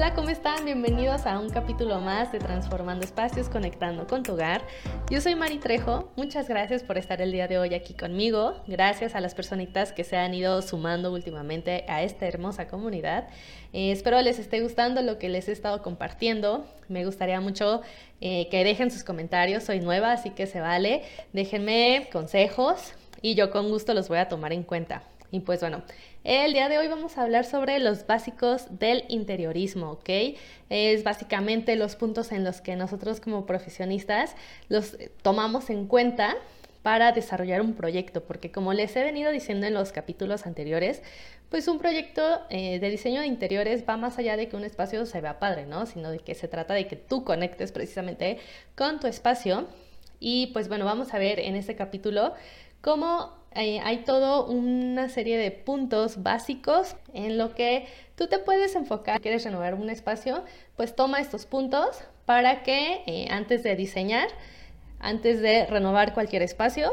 Hola, ¿cómo están? Bienvenidos a un capítulo más de Transformando Espacios, Conectando con tu Hogar. Yo soy Mari Trejo, muchas gracias por estar el día de hoy aquí conmigo. Gracias a las personitas que se han ido sumando últimamente a esta hermosa comunidad. Eh, espero les esté gustando lo que les he estado compartiendo. Me gustaría mucho eh, que dejen sus comentarios. Soy nueva, así que se vale. Déjenme consejos y yo con gusto los voy a tomar en cuenta. Y pues bueno, el día de hoy vamos a hablar sobre los básicos del interiorismo, ¿ok? Es básicamente los puntos en los que nosotros como profesionistas los tomamos en cuenta para desarrollar un proyecto, porque como les he venido diciendo en los capítulos anteriores, pues un proyecto eh, de diseño de interiores va más allá de que un espacio se vea padre, ¿no? Sino de que se trata de que tú conectes precisamente con tu espacio. Y pues bueno, vamos a ver en este capítulo cómo eh, hay todo una serie de puntos básicos en lo que tú te puedes enfocar. quieres renovar un espacio, pues toma estos puntos para que eh, antes de diseñar, antes de renovar cualquier espacio,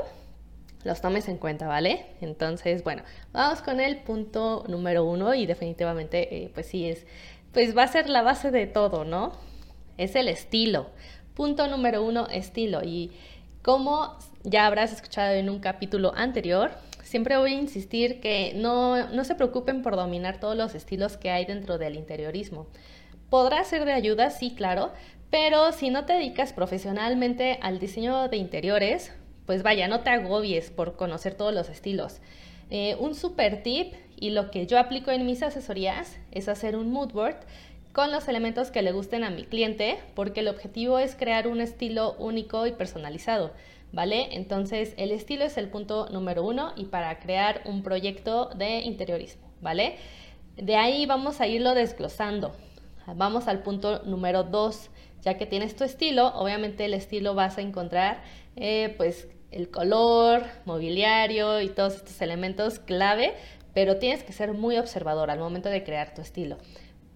los tomes en cuenta, ¿vale? Entonces, bueno, vamos con el punto número uno y definitivamente, eh, pues sí, es, pues va a ser la base de todo, ¿no? Es el estilo. Punto número uno, estilo. Y como ya habrás escuchado en un capítulo anterior, siempre voy a insistir que no, no se preocupen por dominar todos los estilos que hay dentro del interiorismo. Podrá ser de ayuda, sí, claro, pero si no te dedicas profesionalmente al diseño de interiores, pues vaya, no te agobies por conocer todos los estilos. Eh, un super tip y lo que yo aplico en mis asesorías es hacer un mood board con los elementos que le gusten a mi cliente, porque el objetivo es crear un estilo único y personalizado, ¿vale? Entonces, el estilo es el punto número uno y para crear un proyecto de interiorismo, ¿vale? De ahí vamos a irlo desglosando. Vamos al punto número dos. Ya que tienes tu estilo, obviamente el estilo vas a encontrar, eh, pues, el color, mobiliario y todos estos elementos clave, pero tienes que ser muy observador al momento de crear tu estilo.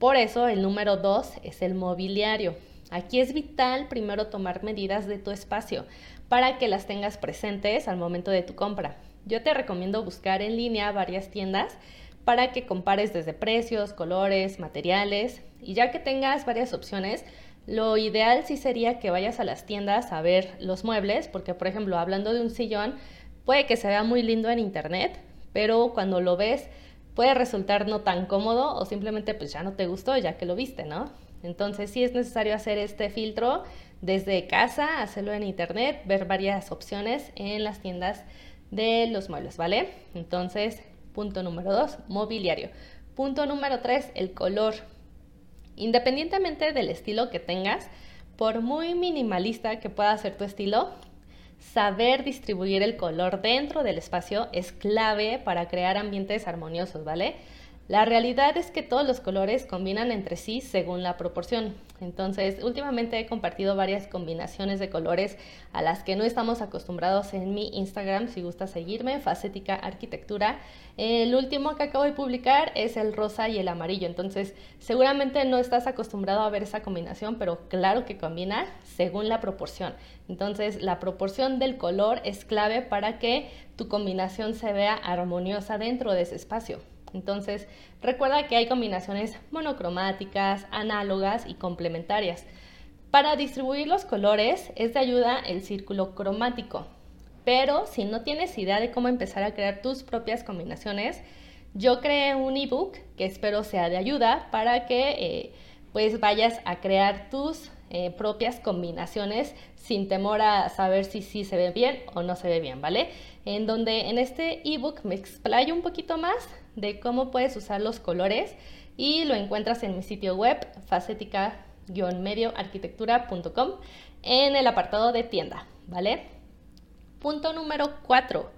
Por eso el número dos es el mobiliario. Aquí es vital primero tomar medidas de tu espacio para que las tengas presentes al momento de tu compra. Yo te recomiendo buscar en línea varias tiendas para que compares desde precios, colores, materiales y ya que tengas varias opciones, lo ideal sí sería que vayas a las tiendas a ver los muebles, porque por ejemplo, hablando de un sillón, puede que se vea muy lindo en internet, pero cuando lo ves puede resultar no tan cómodo o simplemente pues ya no te gustó ya que lo viste, ¿no? Entonces sí es necesario hacer este filtro desde casa, hacerlo en internet, ver varias opciones en las tiendas de los muebles, ¿vale? Entonces, punto número dos, mobiliario. Punto número tres, el color. Independientemente del estilo que tengas, por muy minimalista que pueda ser tu estilo, saber distribuir el color dentro del espacio es clave para crear ambientes armoniosos, ¿vale? La realidad es que todos los colores combinan entre sí según la proporción. Entonces, últimamente he compartido varias combinaciones de colores a las que no estamos acostumbrados en mi Instagram. Si gusta seguirme, Facética Arquitectura. El último que acabo de publicar es el rosa y el amarillo. Entonces, seguramente no estás acostumbrado a ver esa combinación, pero claro que combina según la proporción. Entonces, la proporción del color es clave para que tu combinación se vea armoniosa dentro de ese espacio. Entonces, recuerda que hay combinaciones monocromáticas, análogas y complementarias. Para distribuir los colores es de ayuda el círculo cromático, pero si no tienes idea de cómo empezar a crear tus propias combinaciones, yo creé un ebook que espero sea de ayuda para que eh, pues vayas a crear tus eh, propias combinaciones sin temor a saber si sí se ve bien o no se ve bien, ¿vale? En donde en este ebook me explayo un poquito más de cómo puedes usar los colores y lo encuentras en mi sitio web facética-medioarquitectura.com en el apartado de tienda, ¿vale? Punto número 4,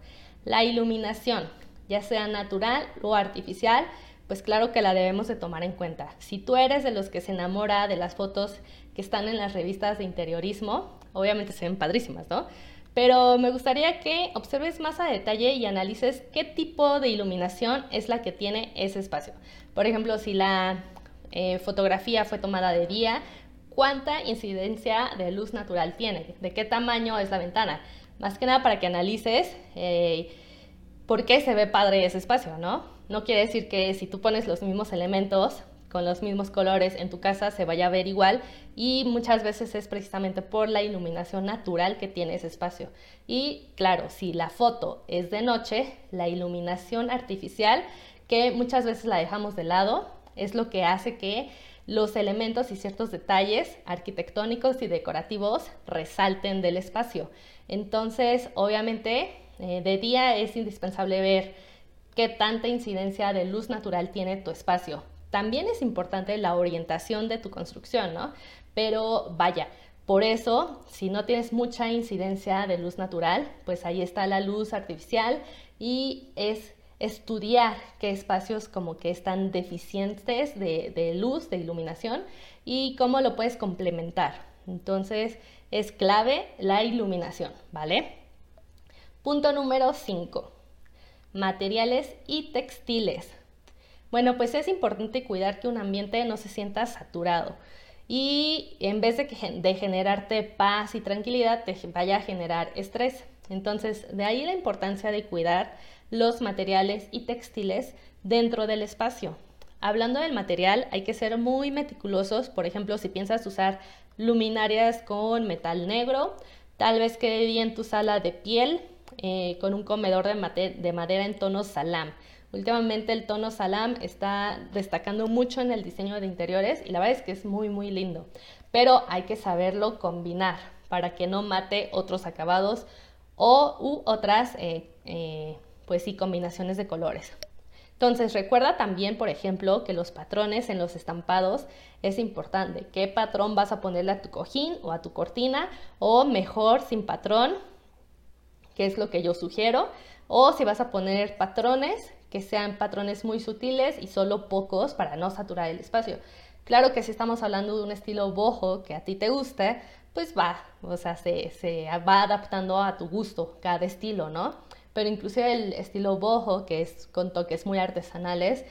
la iluminación, ya sea natural o artificial, pues claro que la debemos de tomar en cuenta. Si tú eres de los que se enamora de las fotos que están en las revistas de interiorismo, obviamente se ven padrísimas, ¿no? Pero me gustaría que observes más a detalle y analices qué tipo de iluminación es la que tiene ese espacio. Por ejemplo, si la eh, fotografía fue tomada de día, cuánta incidencia de luz natural tiene, de qué tamaño es la ventana. Más que nada para que analices eh, por qué se ve padre ese espacio, ¿no? No quiere decir que si tú pones los mismos elementos con los mismos colores en tu casa se vaya a ver igual y muchas veces es precisamente por la iluminación natural que tiene ese espacio. Y claro, si la foto es de noche, la iluminación artificial, que muchas veces la dejamos de lado, es lo que hace que los elementos y ciertos detalles arquitectónicos y decorativos resalten del espacio. Entonces, obviamente, eh, de día es indispensable ver qué tanta incidencia de luz natural tiene tu espacio. También es importante la orientación de tu construcción, ¿no? Pero vaya, por eso, si no tienes mucha incidencia de luz natural, pues ahí está la luz artificial y es estudiar qué espacios como que están deficientes de, luz, de iluminación y cómo lo puedes complementar. Entonces es clave la iluminación, ¿vale? Punto número 5. Materiales y textiles. Bueno, pues es importante cuidar que un ambiente no se sienta saturado y en vez de, de generarte paz y tranquilidad, te vaya a generar estrés. Entonces, de ahí la importancia de cuidar los materiales y textiles dentro del espacio. Hablando del material, hay que ser muy meticulosos. Por ejemplo, si piensas usar luminarias con metal negro, tal vez quede bien tu sala de piel eh, con un comedor de, de madera en tono salam. Últimamente el tono salam está destacando mucho en el diseño de interiores y la verdad es que es muy muy lindo. Pero hay que saberlo combinar para que no mate otros acabados o u otras eh, eh, pues sí, combinaciones de colores. Entonces, recuerda también, por ejemplo, que los patrones en los estampados es importante. ¿Qué patrón vas a ponerle a tu cojín o a tu cortina? O mejor, sin patrón, que es lo que yo sugiero. O si vas a poner patrones, que sean patrones muy sutiles y solo pocos para no saturar el espacio. Claro que si estamos hablando de un estilo boho que a ti te guste, pues va, o sea, se, va adaptando a tu gusto cada estilo, ¿no? pero inclusive el estilo boho, que es con toques muy artesanales,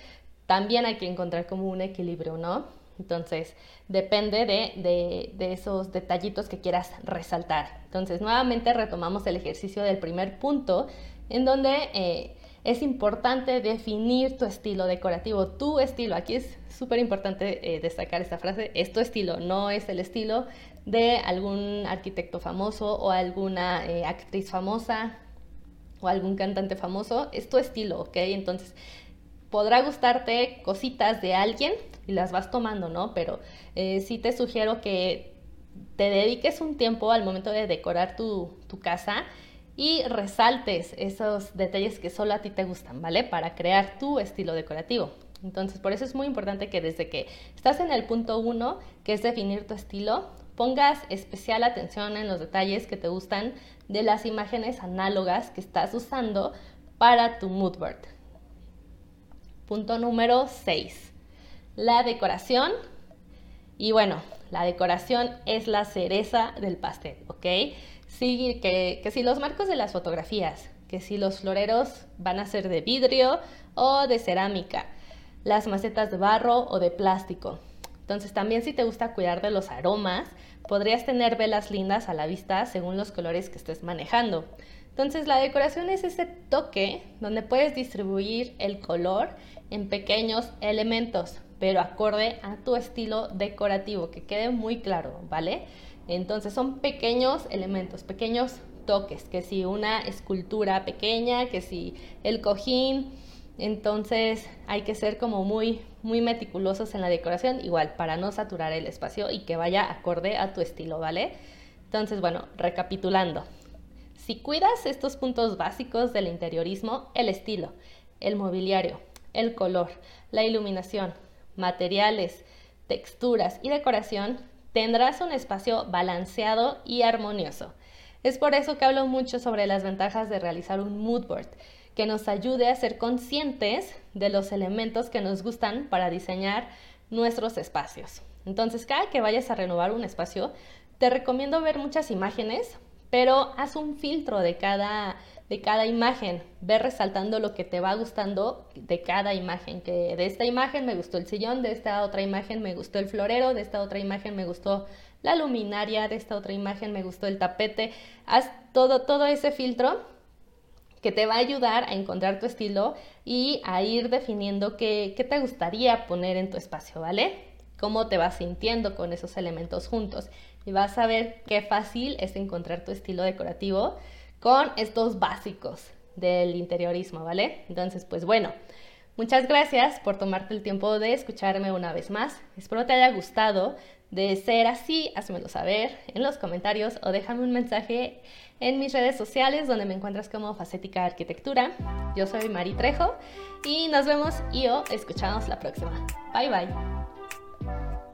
también hay que encontrar como un equilibrio, ¿no? Entonces, depende de, esos detallitos que quieras resaltar. Entonces, nuevamente retomamos el ejercicio del primer punto, en donde eh, es importante definir tu estilo decorativo, tu estilo. Aquí es súper importante eh, destacar esta frase, es tu estilo, no es el estilo de algún arquitecto famoso o alguna eh, actriz famosa, o algún cantante famoso, es tu estilo, ¿ok? Entonces, podrá gustarte cositas de alguien y las vas tomando, ¿no? Pero eh, sí te sugiero que te dediques un tiempo al momento de decorar tu, tu casa y resaltes esos detalles que solo a ti te gustan, ¿vale? Para crear tu estilo decorativo. Entonces, por eso es muy importante que desde que estás en el punto uno, que es definir tu estilo, pongas especial atención en los detalles que te gustan de las imágenes análogas que estás usando para tu mood board. Punto número 6. La decoración. Y bueno, la decoración es la cereza del pastel, ¿ok? Sí, que, que si los marcos de las fotografías, que si los floreros van a ser de vidrio o de cerámica, las macetas de barro o de plástico, entonces también si te gusta cuidar de los aromas, podrías tener velas lindas a la vista según los colores que estés manejando. Entonces la decoración es ese toque donde puedes distribuir el color en pequeños elementos, pero acorde a tu estilo decorativo, que quede muy claro, ¿vale? Entonces son pequeños elementos, pequeños toques, que si una escultura pequeña, que si el cojín, entonces hay que ser como muy, muy meticulosos en la decoración, igual, para no saturar el espacio y que vaya acorde a tu estilo, ¿vale? Entonces, bueno, recapitulando. Si cuidas estos puntos básicos del interiorismo, el estilo, el mobiliario, el color, la iluminación, materiales, texturas y decoración, tendrás un espacio balanceado y armonioso. Es por eso que hablo mucho sobre las ventajas de realizar un mood board que nos ayude a ser conscientes de los elementos que nos gustan para diseñar nuestros espacios. Entonces, cada que vayas a renovar un espacio, te recomiendo ver muchas imágenes, pero haz un filtro de cada, de cada imagen. Ve resaltando lo que te va gustando de cada imagen. Que de esta imagen me gustó el sillón, de esta otra imagen me gustó el florero, de esta otra imagen me gustó la luminaria, de esta otra imagen me gustó el tapete. Haz todo, todo ese filtro que te va a ayudar a encontrar tu estilo y a ir definiendo qué, qué te gustaría poner en tu espacio, ¿vale? Cómo te vas sintiendo con esos elementos juntos. Y vas a ver qué fácil es encontrar tu estilo decorativo con estos básicos del interiorismo, ¿vale? Entonces, pues bueno, muchas gracias por tomarte el tiempo de escucharme una vez más. Espero te haya gustado. De ser así, házmelo saber en los comentarios o déjame un mensaje en mis redes sociales donde me encuentras como Facética Arquitectura. Yo soy Mari Trejo y nos vemos y o escuchamos la próxima. Bye bye.